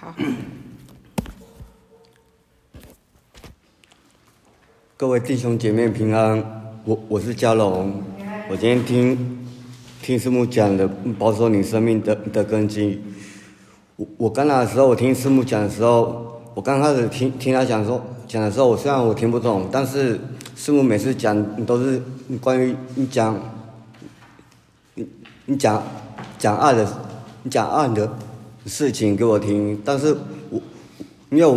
好。各位弟兄姐妹平安，我我是嘉龙，我今天听听师母讲的保守你生命的的根基。我我刚来的时候，我听师母讲的时候，我刚开始听听他讲说讲的时候，我虽然我听不懂，但是师母每次讲都是关于你讲你你讲讲爱的你讲爱的事情给我听，但是我因为我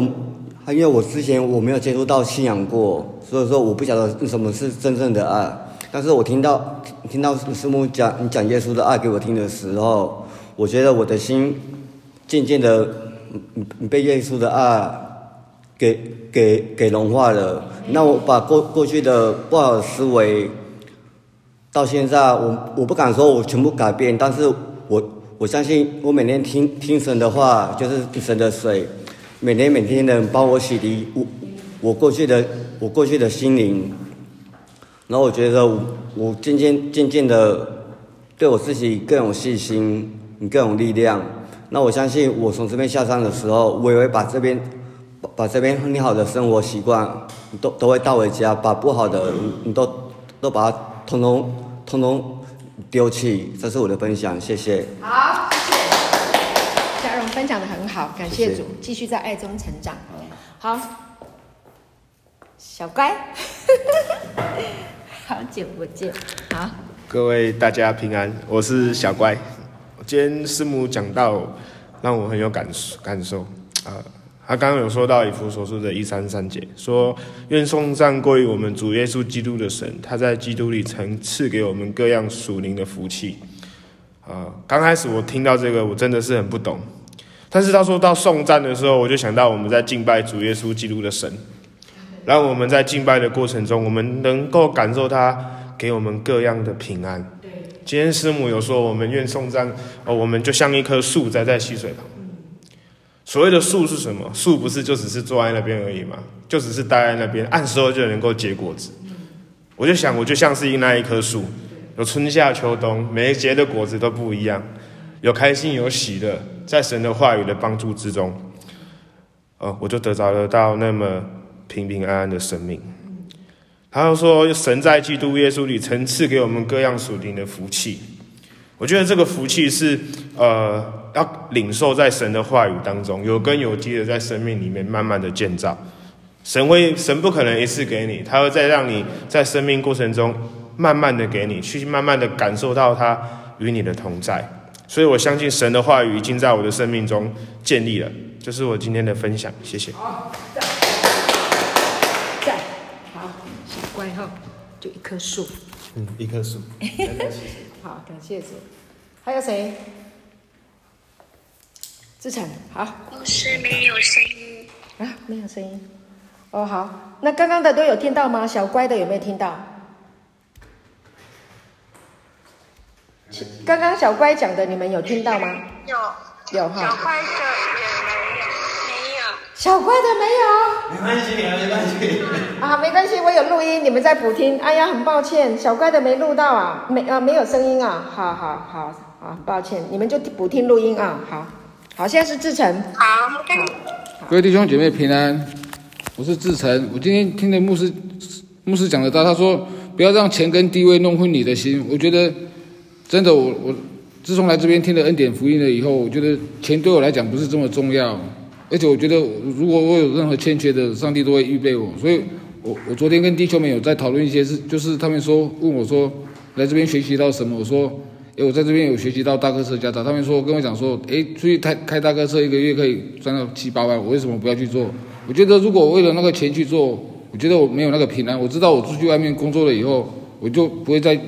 因为我之前我没有接触到信仰过。所以说我不晓得什么是真正的爱，但是我听到听到师母讲你讲耶稣的爱给我听的时候，我觉得我的心渐渐的被耶稣的爱给给给融化了。那我把过过去的不好的思维，到现在我我不敢说我全部改变，但是我我相信我每天听听神的话，就是神的水，每天每天能帮我洗涤我我过去的。我过去的心灵，然后我觉得我渐渐渐渐的对我自己更有信心，更有力量。那我相信我从这边下山的时候，我也会把这边把把这边很好的生活习惯都都会带回家，把不好的你都都把它通通通通丢弃。这是我的分享，谢谢。好，谢谢。嘉荣分享的很好，感谢主，谢谢。继续在爱中成长。好。小乖，好久不见，好，各位大家平安，我是小乖。今天师母讲到，让我很有感感受啊。他刚刚有说到以弗所书的一三三节，说愿颂赞归于我们主耶稣基督的神，他在基督里曾赐给我们各样属灵的福气。啊，刚开始我听到这个，我真的是很不懂。但是他说到颂赞的时候，我就想到我们在敬拜主耶稣基督的神。让我们在敬拜的过程中，我们能够感受他给我们各样的平安。今天师母有说，我们愿颂赞哦，我们就像一棵树栽在溪水旁。所谓的树是什么？树不是就只是坐在那边而已吗？就只是待在那边，按时候就能够结果子。我就想，我就像是那一棵树，有春夏秋冬，每一节的果子都不一样，有开心有喜乐，在神的话语的帮助之中，哦，我就得着了到那么。平平安安的生命，他又说：“神在基督耶稣里曾赐给我们各样属灵的福气。”我觉得这个福气是呃，要领受在神的话语当中，有根有基的在生命里面慢慢的建造。神会，神不可能一次给你，他会再让你在生命过程中慢慢的给你，去慢慢的感受到他与你的同在。所以我相信神的话语已经在我的生命中建立了。这，是我今天的分享，谢谢好乖哦。就一棵树，嗯，一棵树。好，感谢主。还有谁？志成，好。老师没有声音。啊，没有声音。哦，好。那刚刚的都有听到吗？小乖的有没有听到？刚刚小乖讲的，你们有听到吗？有。有哈。小乖的也没有。没有。小乖的没有。没关系，没关系。啊，没关系，我有录音，你们在补听。哎呀，很抱歉，小乖的没录到啊，没啊，没有声音啊。好好好，好，抱歉，你们就补听录音啊。好，好，现在是志成。好，好，各位弟兄姐妹平安，我是志成。我今天听的牧师牧师讲的到，他说不要让钱跟地位弄昏你的心。我觉得真的，我我自从来这边听了恩典福音了以后，我觉得钱对我来讲不是这么重要。而且我觉得，如果我有任何欠缺的，上帝都会预备我。所以我，我昨天跟弟兄们有在讨论一些事，就是他们说问我说，来这边学习到什么？我说，诶，我在这边有学习到大客车驾照。他们说跟我讲说，诶，出去开开大客车一个月可以赚到七八万，我为什么不要去做？我觉得如果为了那个钱去做，我觉得我没有那个平安。我知道我出去外面工作了以后，我就不会再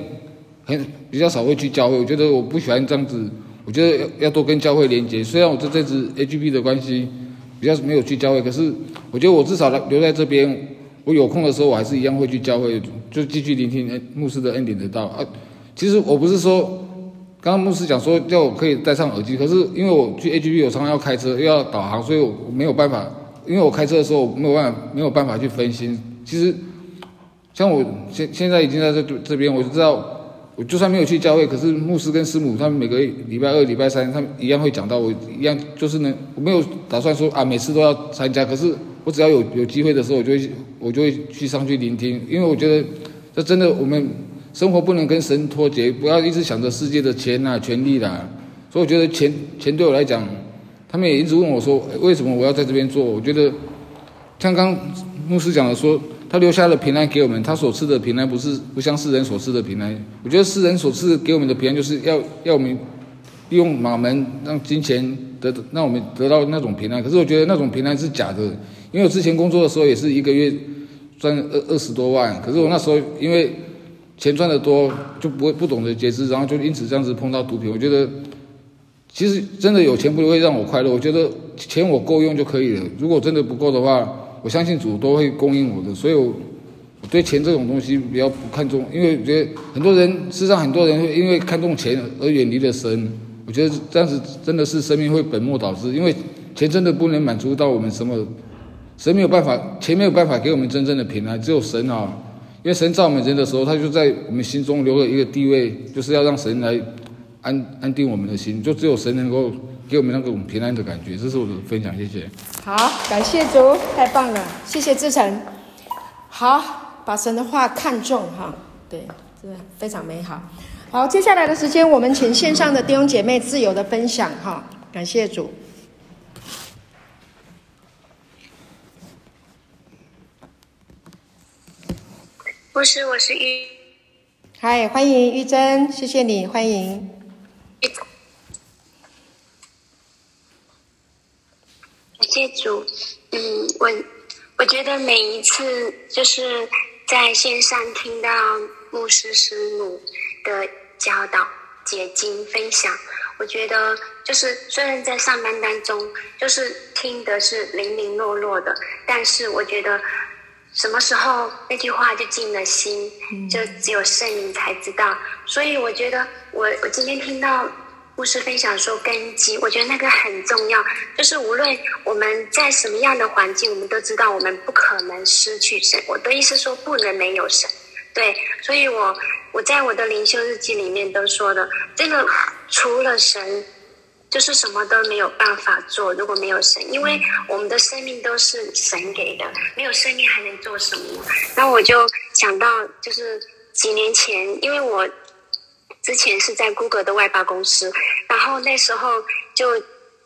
很比较少会去教会。我觉得我不喜欢这样子，我觉得要要多跟教会连接。虽然我这这次 AGP 的关系。比较没有去教会，可是我觉得我至少留在这边，我有空的时候我还是一样会去教会，就继续聆听牧师的恩典的道啊。其实我不是说，刚刚牧师讲说叫我可以戴上耳机，可是因为我去 AGP 我常常要开车又要导航，所以我没有办法，因为我开车的时候我没有办法没有办法去分心。其实像我现现在已经在这这边，我就知道我就算没有去教会，可是牧师跟师母他们每个礼拜二、礼拜三，他们一样会讲到，我一样就是呢，我没有打算说啊，每次都要参加，可是我只要有有机会的时候，我就会我就会去上去聆听，因为我觉得这真的，我们生活不能跟神脱节，不要一直想着世界的钱啊、权利啦、啊。所以我觉得钱钱对我来讲，他们也一直问我说，为什么我要在这边做？我觉得像刚牧师讲的说。他留下了平安给我们，他所赐的平安不是不像世人所赐的平安。我觉得世人所赐给我们的平安，就是要要我们用马门让金钱得让我们得到那种平安。可是我觉得那种平安是假的，因为我之前工作的时候也是一个月赚二二十多万，可是我那时候因为钱赚得多就不会不懂得节制，然后就因此这样子碰到毒品。我觉得其实真的有钱不会让我快乐，我觉得钱我够用就可以了。如果真的不够的话，我相信主都会供应我的，所以我对钱这种东西比较不看重，因为我觉得很多人，世上很多人会因为看重钱而远离了神。我觉得这样子真的是生命会本末倒置，因为钱真的不能满足到我们什么，神没有办法，钱没有办法给我们真正的平安，只有神啊，因为神造我们人的时候，他就在我们心中留了一个地位，就是要让神来安安定我们的心，就只有神能够。给我们那种平安的感觉，这是我的分享，谢谢。好，感谢主，太棒了，谢谢志成。好，把神的话看重哈，对，真的非常美好。好，接下来的时间，我们请线上的弟兄姐妹自由的分享哈，感谢主。不是，我是玉。嗨，欢迎玉珍，谢谢你，欢迎。谢主，嗯，我我觉得每一次就是在线上听到牧师师母的教导、解经、分享，我觉得就是虽然在上班当中，就是听的是零零落落的，但是我觉得什么时候那句话就进了心，就只有圣灵才知道。所以我觉得我我今天听到。牧师分享说根基，我觉得那个很重要。就是无论我们在什么样的环境，我们都知道我们不可能失去神。我的意思说不能没有神，对。所以我我在我的灵修日记里面都说的，这个除了神，就是什么都没有办法做。如果没有神，因为我们的生命都是神给的，没有生命还能做什么？那我就想到，就是几年前，因为我。之前是在 Google 的外包公司，然后那时候就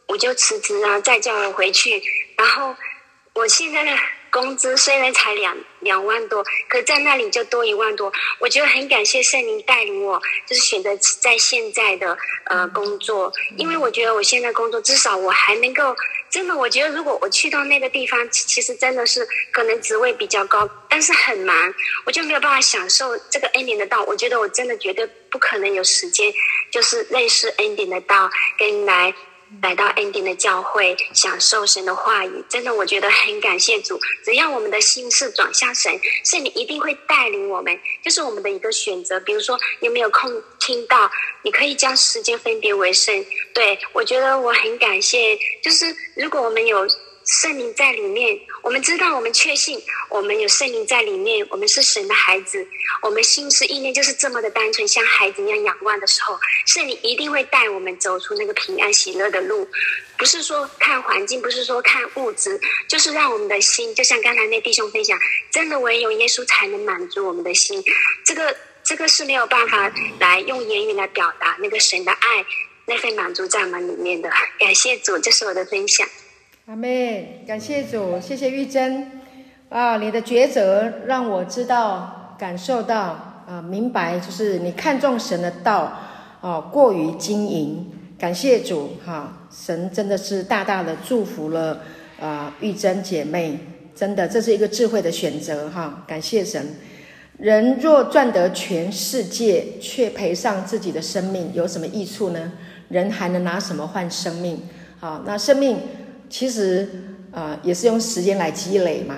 我就辞职啊，再叫我回去，然后我现在的工资虽然才两两万多，可在那里就多一万多，我觉得很感谢圣灵带领我，就是选择在现在的呃工作，因为我觉得我现在工作至少我还能够。真的，我觉得如果我去到那个地方，其实真的是可能职位比较高，但是很忙，我就没有办法享受这个恩典的道。我觉得我真的绝对不可能有时间，就是认识恩典的道，跟来。来到恩典的教会，享受神的话语，真的，我觉得很感谢主。只要我们的心是转向神，圣灵一定会带领我们，就是我们的一个选择。比如说，有没有空听到？你可以将时间分别为圣。对，我觉得我很感谢，就是如果我们有。圣灵在里面，我们知道，我们确信，我们有圣灵在里面，我们是神的孩子，我们心思意念就是这么的单纯，像孩子一样仰望的时候，圣灵一定会带我们走出那个平安喜乐的路。不是说看环境，不是说看物质，就是让我们的心，就像刚才那弟兄分享，真的唯有耶稣才能满足我们的心。这个这个是没有办法来用言语来表达那个神的爱，那份满足在我们里面的。感谢主，这是我的分享。阿妹，感谢主，谢谢玉珍啊！你的抉择让我知道、感受到啊，明白，就是你看重神的道啊，过于经营。感谢主哈、神真的是大大的祝福了啊！玉珍姐妹，真的这是一个智慧的选择哈、感谢神。人若赚得全世界，却赔上自己的生命，有什么益处呢？人还能拿什么换生命？好、那生命。其实，啊、也是用时间来积累嘛，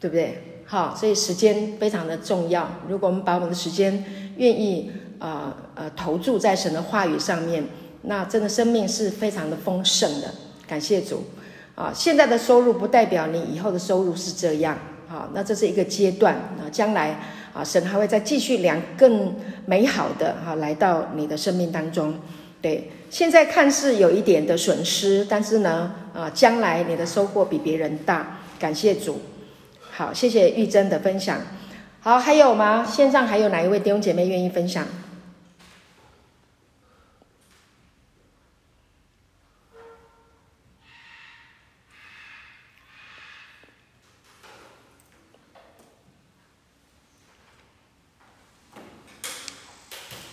对不对？好，所以时间非常的重要。如果我们把我们的时间愿意啊呃，投注在神的话语上面，那真的生命是非常的丰盛的。感谢主啊！现在的收入不代表你以后的收入是这样。好，那这是一个阶段啊，将来啊，神还会再继续量更美好的哈、啊，来到你的生命当中。对，现在看似有一点的损失，但是呢，啊，将来你的收获比别人大。感谢主。好，谢谢玉珍的分享。好，还有吗？线上还有哪一位弟兄姐妹愿意分享？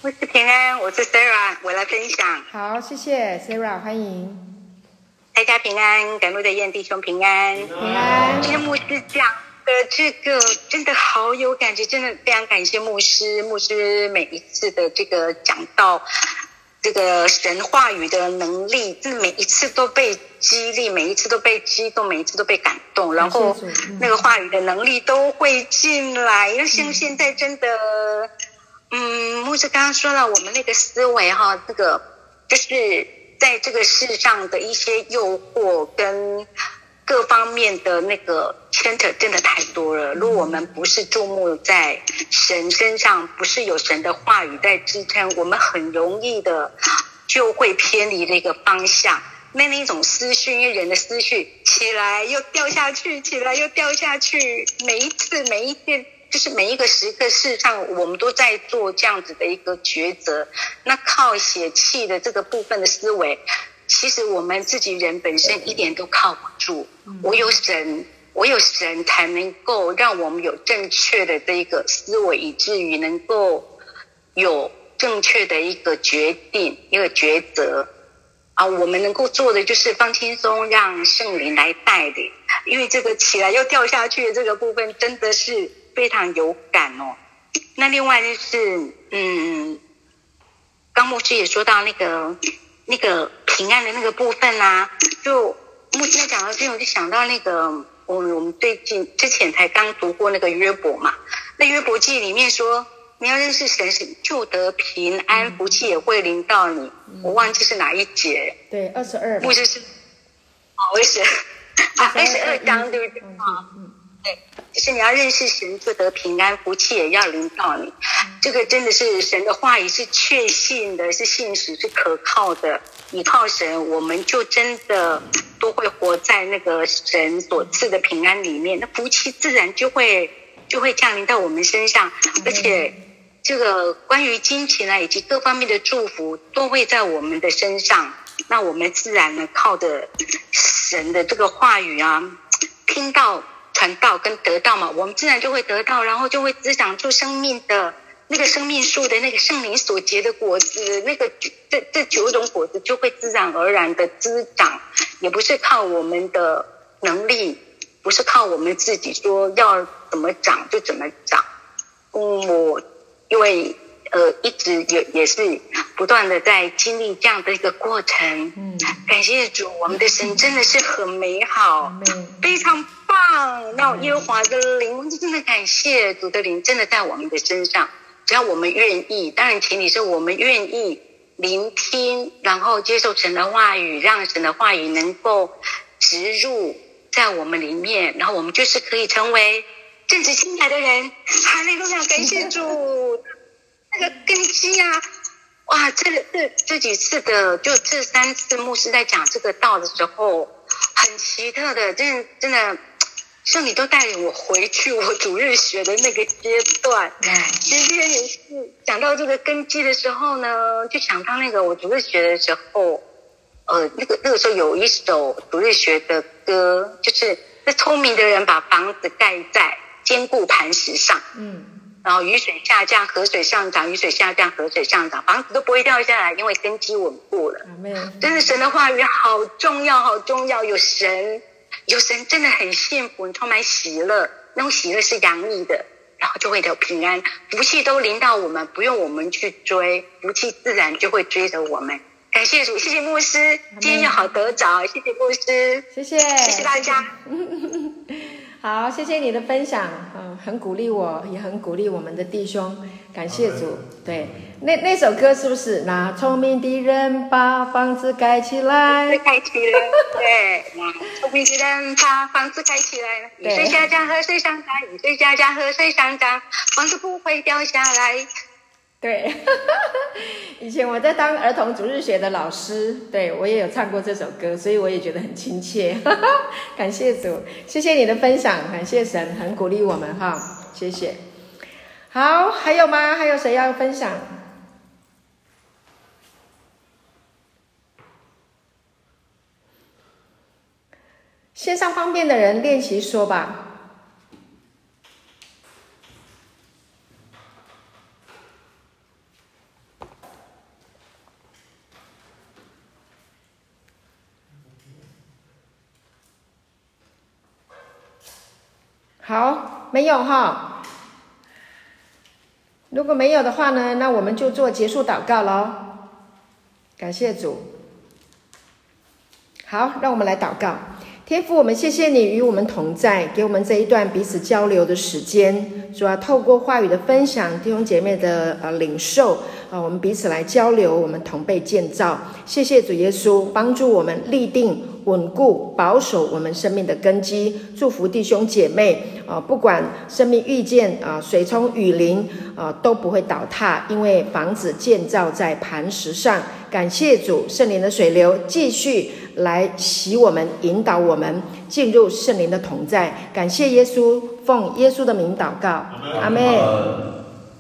我是平安，我是 Sarah，我来分享。好，谢谢 Sarah，欢迎大家平安，赶路的燕弟兄平安，平安。今天牧师讲的这个真的好有感觉，真的非常感谢牧师，牧师每一次的这个讲到这个神话语的能力，每一次都被激励，每一次都被激动，每一次都被感动，然后那个话语的能力都会进来，因为像现在真的。嗯，嗯牧师刚刚说了，我们那个思维哈，这个就是在这个世上的一些诱惑跟各方面的那个牵扯真的太多了。如果我们不是注目在神身上，不是有神的话语在支撑，我们很容易的就会偏离这个方向。那那种思绪，因为人的思绪起来又掉下去，起来又掉下去，每一次每一天。就是每一个时刻，事实上我们都在做这样子的一个抉择。那靠血气的这个部分的思维，其实我们自己人本身一点都靠不住。我有神，我有神才能够让我们有正确的这一个思维，以至于能够有正确的一个决定、一个抉择。啊，我们能够做的就是放轻松，让圣灵来带领。因为这个起来又掉下去的这个部分，真的是。非常有感哦。那另外就是，嗯，刚牧师也说到那个那个平安的那个部分啊，就牧师讲到这种，我就想到那个我们我们最近之前才刚读过那个约伯嘛。那约伯记里面说，你要认识神，是就得平安，福气也会临到你。我忘记是哪一节。对，二十二。牧师是，好，我是啊，二十二章对不对啊？对，就是你要认识神，就得平安，福气也要临到你。这个真的是神的话语，是确信的，是信实，是可靠的。依靠神，我们就真的都会活在那个神所赐的平安里面，那福气自然就会就会降临到我们身上。而且，这个关于金钱啊，以及各方面的祝福，都会在我们的身上。那我们自然呢，靠着神的这个话语啊，听到。传道跟得到嘛，我们自然就会得到，然后就会滋长出生命的那个生命树的那个圣灵所结的果子，那个这这九种果子就会自然而然的滋长，也不是靠我们的能力，不是靠我们自己说要怎么长就怎么长。嗯，我因为呃一直也也是不断的在经历这样的一个过程。嗯，感谢主，我们的神真的是很美好，嗯、非常棒。那耶和华的灵，我真的感谢主的灵，真的在我们的身上。只要我们愿意，当然前提是我们愿意聆听，然后接受神的话语，让神的话语能够植入在我们里面，然后我们就是可以成为正直清白的人。哈利路亚，感谢主，那个根基啊！哇，这这这几次的，就这三次牧师在讲这个道的时候，很奇特的，真的真的。圣灵都带领我回去我主日学的那个阶段。今天也是讲到这个根基的时候呢，就想到那个我主日学的时候，呃，那个那个时候有一首主日学的歌，就是那聪明的人把房子盖在坚固磐石上，嗯，然后雨水下降，河水上涨，雨水下降，河水上涨，房子都不会掉下来，因为根基稳固了。真的，神的话语好重要，好重要，有神。有神真的很幸福，充满喜乐，那种喜乐是洋溢的，然后就会有平安，福气都临到我们，不用我们去追，福气自然就会追着我们。感谢主，谢谢牧师，今天又好得早，谢谢牧师，谢谢，谢谢大家。好，谢谢你的分享，嗯，很鼓励我，也很鼓励我们的弟兄，感谢主。对，那那首歌是不是？那聪明的人把房子盖起来，盖起来，对，聪明的人把房子盖起来，雨水下降，河水上涨，雨水下降，河水上涨，房子不会掉下来。对，以前我在当儿童主日学的老师，对，我也有唱过这首歌，所以我也觉得很亲切。感谢主，谢谢你的分享，感谢神，很鼓励我们哈，谢谢。好，还有吗？还有谁要分享？线上方便的人练习说吧。好，没有哈。如果没有的话呢，那我们就做结束祷告喽。感谢主。好，让我们来祷告。天父，我们谢谢你与我们同在，给我们这一段彼此交流的时间。主要透过话语的分享，弟兄姐妹的呃领受啊，我们彼此来交流，我们同被建造。谢谢主耶稣，帮助我们立定。稳固保守我们生命的根基，祝福弟兄姐妹啊！不管生命遇见啊水冲雨淋啊，都不会倒塌，因为房子建造在磐石上。感谢主，圣灵的水流继续来洗我们，引导我们进入圣灵的同在。感谢耶稣，奉耶稣的名祷告，阿门。